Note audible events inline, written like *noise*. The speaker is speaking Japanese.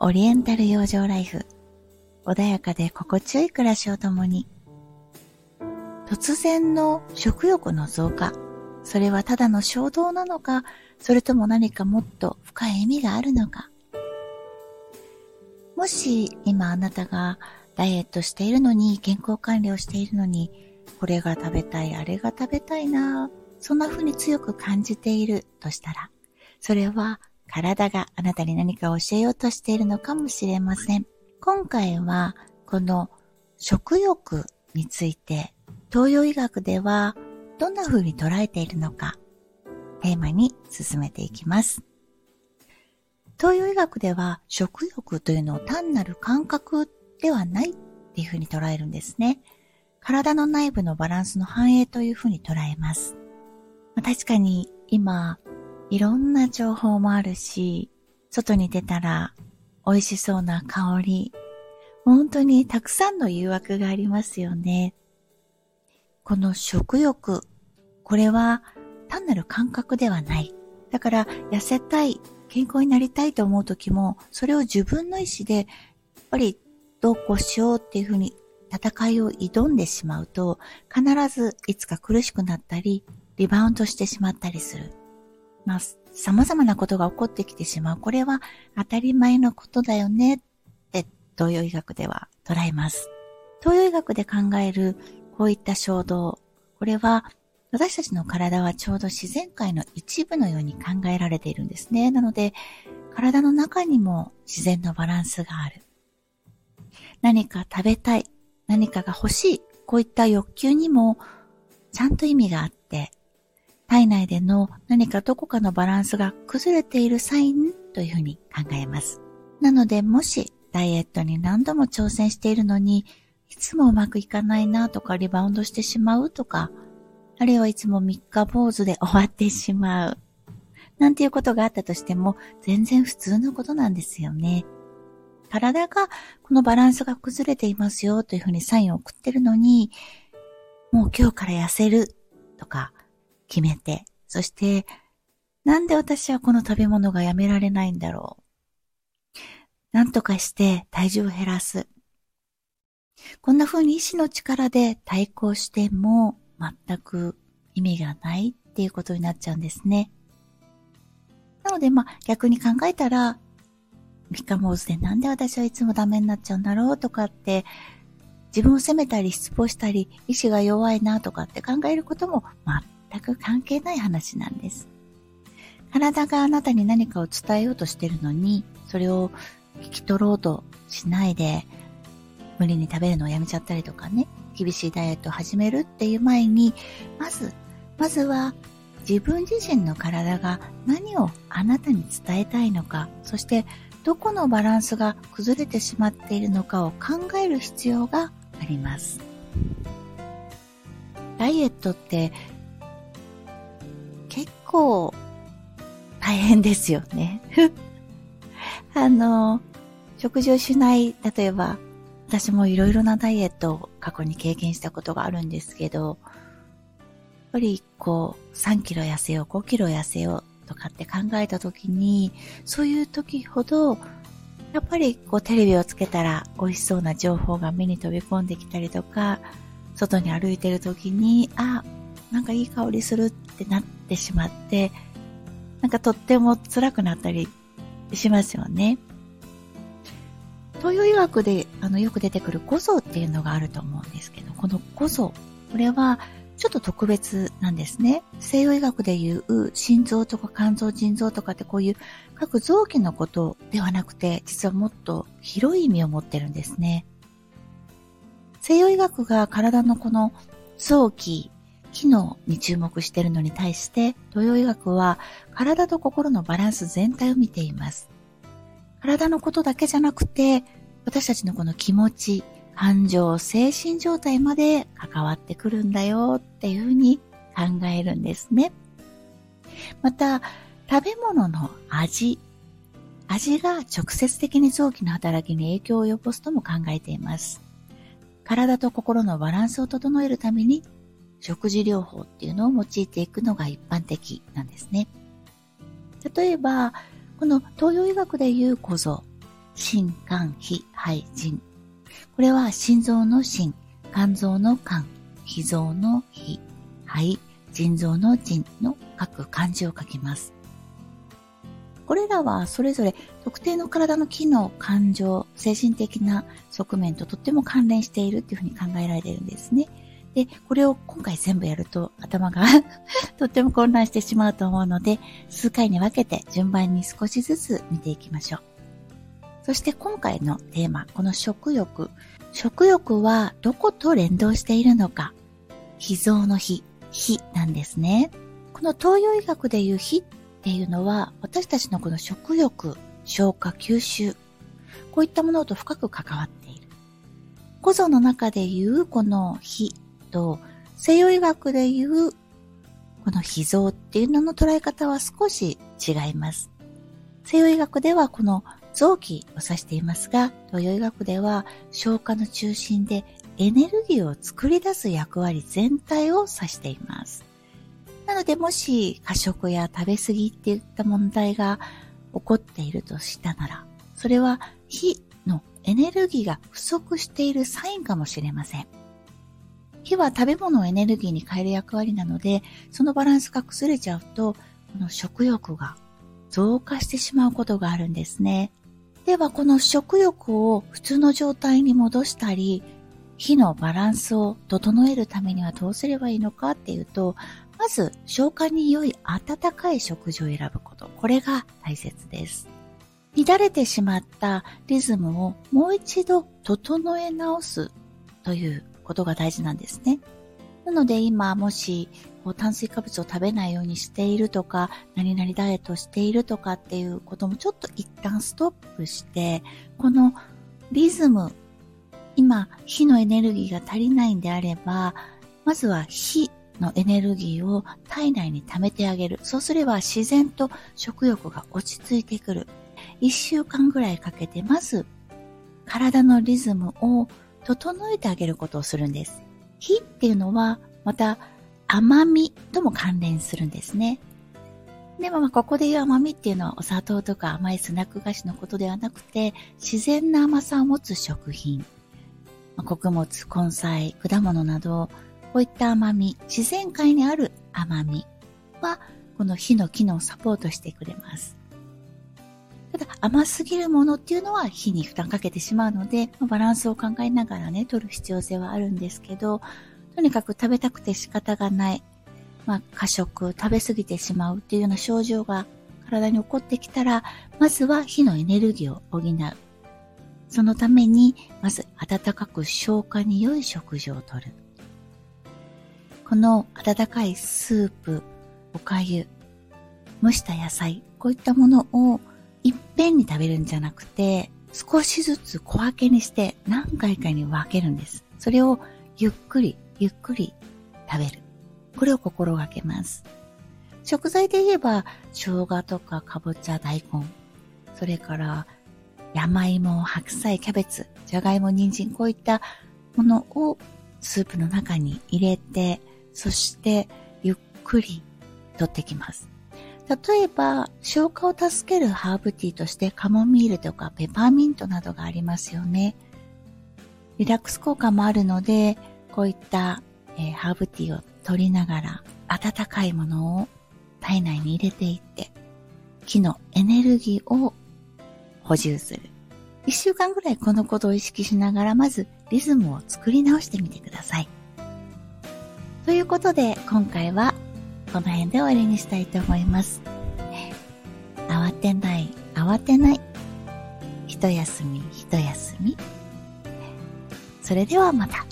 オリエンタル養生ライフ。穏やかで心地よい暮らしをともに。突然の食欲の増加。それはただの衝動なのか、それとも何かもっと深い意味があるのか。もし今あなたがダイエットしているのに、健康管理をしているのに、これが食べたい、あれが食べたいな、そんな風に強く感じているとしたら、それは体があなたに何か教えようとしているのかもしれません。今回はこの食欲について東洋医学ではどんな風に捉えているのかテーマに進めていきます。東洋医学では食欲というのを単なる感覚ではないっていう風に捉えるんですね。体の内部のバランスの反映という風に捉えます。確かに今いろんな情報もあるし、外に出たら美味しそうな香り、本当にたくさんの誘惑がありますよね。この食欲、これは単なる感覚ではない。だから痩せたい、健康になりたいと思う時も、それを自分の意志で、やっぱりどうこうしようっていうふうに戦いを挑んでしまうと、必ずいつか苦しくなったり、リバウンドしてしまったりする。まあ、様々なことが起こってきてしまう。これは当たり前のことだよねって東洋医学では捉えます。東洋医学で考えるこういった衝動。これは私たちの体はちょうど自然界の一部のように考えられているんですね。なので、体の中にも自然のバランスがある。何か食べたい、何かが欲しい、こういった欲求にもちゃんと意味があっ、体内での何かどこかのバランスが崩れているサインというふうに考えます。なので、もしダイエットに何度も挑戦しているのに、いつもうまくいかないなとかリバウンドしてしまうとか、あるいはいつも三日坊主で終わってしまう。なんていうことがあったとしても、全然普通のことなんですよね。体がこのバランスが崩れていますよというふうにサインを送ってるのに、もう今日から痩せるとか、決めて、そして、なんで私はこの食べ物がやめられないんだろう？なんとかして体重を減らす。こんな風に意志の力で対抗しても全く意味がないっていうことになっちゃうんですね。なのでまあ逆に考えたら、三日坊主でなんで私はいつもダメになっちゃうんだろうとかって自分を責めたり失望したり意志が弱いなとかって考えることも全く関係ない話なんです。体があなたに何かを伝えようとしてるのに、それを聞き取ろうとしないで、無理に食べるのをやめちゃったりとかね、厳しいダイエットを始めるっていう前に、まず、まずは自分自身の体が何をあなたに伝えたいのか、そしてどこのバランスが崩れてしまっているのかを考える必要があります。ダイエットって構大変ですよね。あの、食事をしない、例えば、私もいろいろなダイエットを過去に経験したことがあるんですけど、やっぱりこう、3キロ痩せよう、5キロ痩せようとかって考えた時に、そういう時ほど、やっぱりこうテレビをつけたら美味しそうな情報が目に飛び込んできたりとか、外に歩いてる時に、あ、なんかいい香りするってなっってしまって、なんかとっても辛くなったりしますよね。東洋医学であのよく出てくる五臓っていうのがあると思うんですけど、この五臓、これはちょっと特別なんですね。西洋医学でいう心臓とか肝臓、腎臓とかってこういう各臓器のことではなくて、実はもっと広い意味を持ってるんですね。西洋医学が体のこの臓器、機能に注目しているのに対して、東洋医学は体と心のバランス全体を見ています。体のことだけじゃなくて、私たちのこの気持ち、感情、精神状態まで関わってくるんだよっていうふうに考えるんですね。また、食べ物の味。味が直接的に臓器の働きに影響を及ぼすとも考えています。体と心のバランスを整えるために食事療法っていうのを用いていくのが一般的なんですね。例えば、この東洋医学でいう小僧、心肝脾肺腎。これは心臓の心、肝臓の肝、脾臓の脾、肺、腎臓の腎の各漢字を書きます。これらはそれぞれ特定の体の機能、感情、精神的な側面ととっても関連しているっていうふうに考えられているんですね。で、これを今回全部やると頭が *laughs* とっても混乱してしまうと思うので、数回に分けて順番に少しずつ見ていきましょう。そして今回のテーマ、この食欲。食欲はどこと連動しているのか。脾臓の脾、脾なんですね。この東洋医学でいう脾っていうのは、私たちのこの食欲、消化、吸収、こういったものと深く関わっている。古像の中でいうこの脾と、西洋医学でいうこの脾臓っていうのの捉え方は少し違います。西洋医学ではこの臓器を指していますが、東洋医学では消化の中心でエネルギーを作り出す役割全体を指しています。なのでもし過食や食べ過ぎっていった問題が起こっているとしたなら、それは火のエネルギーが不足しているサインかもしれません。火は食べ物をエネルギーに変える役割なので、そのバランスが崩れちゃうと、この食欲が増加してしまうことがあるんですね。では、この食欲を普通の状態に戻したり、火のバランスを整えるためにはどうすればいいのかっていうと、まず消化に良い温かい食事を選ぶこと。これが大切です。乱れてしまったリズムをもう一度整え直すということが大事なんですね。なので今もし炭水化物を食べないようにしているとか、何々ダイエットしているとかっていうこともちょっと一旦ストップして、このリズム今、火のエネルギーが足りないんであれば、まずは火のエネルギーを体内に溜めてあげる。そうすれば自然と食欲が落ち着いてくる。一週間ぐらいかけて、まず体のリズムを整えてあげることをするんです。火っていうのはまた甘みとも関連するんですね。でもここで言う甘みっていうのはお砂糖とか甘いスナック菓子のことではなくて自然な甘さを持つ食品穀物、根菜、果物など、こういった甘み、自然界にある甘みは、この火の機能をサポートしてくれます。ただ、甘すぎるものっていうのは火に負担かけてしまうので、バランスを考えながらね、取る必要性はあるんですけど、とにかく食べたくて仕方がない、まあ、過食、食べ過ぎてしまうっていうような症状が体に起こってきたら、まずは火のエネルギーを補う。そのために、まず温かく消化に良い食事をとる。この温かいスープ、おかゆ、蒸した野菜、こういったものをぺんに食べるんじゃなくて、少しずつ小分けにして何回かに分けるんです。それをゆっくり、ゆっくり食べる。これを心がけます。食材で言えば、生姜とかかぼちゃ、大根、それから山芋、白菜、キャベツ、じゃがいも、人参、こういったものをスープの中に入れて、そしてゆっくり取ってきます。例えば、消化を助けるハーブティーとしてカモミールとかペパーミントなどがありますよね。リラックス効果もあるので、こういった、えー、ハーブティーを取りながら温かいものを体内に入れていって、木のエネルギーを補充する。一週間ぐらいこのことを意識しながら、まずリズムを作り直してみてください。ということで、今回はこの辺で終わりにしたいと思います。慌てない、慌てない。一休み、一休み。それではまた。